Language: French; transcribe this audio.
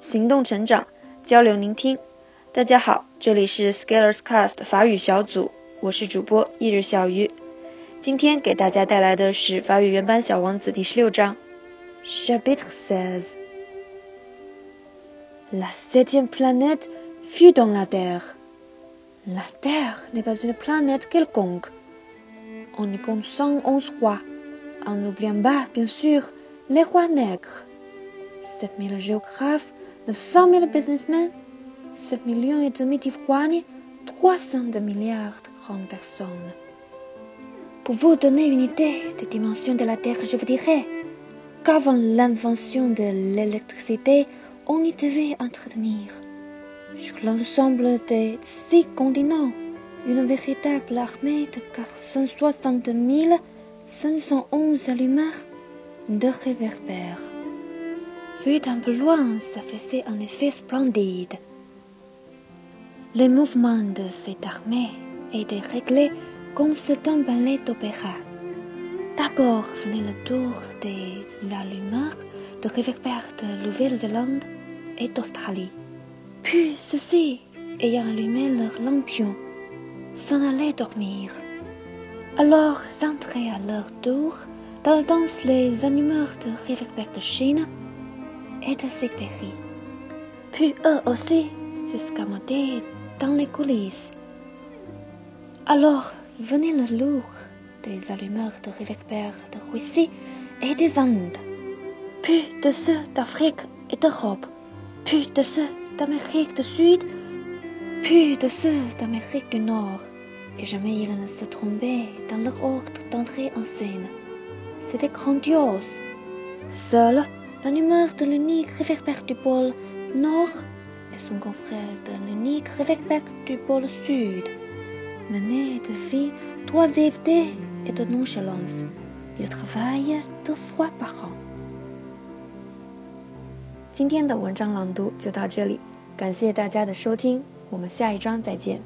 行动成长，交流聆听。大家好，这里是 Scalers Cast 法语小组，我是主播一日小鱼。今天给大家带来的是法语原版小王子第十六章。Chapitre seize. La septième planète fut dans la Terre. La Terre n'est pas une planète quelconque. On y compte 111 rois, en n'oubliant pas, bien sûr, les rois nègres. 7000 géographes, 900 000 businessmen, 7 millions et demi d'ivrognes, 302 milliards de grandes personnes. Pour vous donner une idée des dimensions de la Terre, je vous dirais qu'avant l'invention de l'électricité, on y devait entretenir, sur l'ensemble des six continents, une véritable armée de 460 511 allumeurs de réverbères. Vu d'un peu loin, ça faisait un effet splendide. Les mouvements de cette armée étaient réglés comme c'est un ballet d'opéra. D'abord venait le tour des allumeurs de réverbères de Nouvelle-Zélande et d'Australie. Puis ceux-ci, ayant allumé leurs lampions, s'en allaient dormir. Alors s'entraient à leur tour dans la danse les allumeurs de réverbères de Chine et de. Puis eux aussi s'escamotaient dans les coulisses. Alors venait le lourd des allumeurs de réverbères de Russie et des Indes, puis de ceux d'Afrique et d'Europe, puis de ceux d'Amérique du Sud, puis de ceux d'Amérique du Nord, et jamais ils ne se trompaient dans leur ordre d'entrée en scène. C'était grandiose Seul l'allumeur de l'unique réverbère du pôle Nord et son confrère de l'unique réverbère du pôle Sud menaient de vie d'oisiveté et de nonchalance. Ils travaillent deux fois par an. 今天的文章朗读就到这里，感谢大家的收听，我们下一章再见。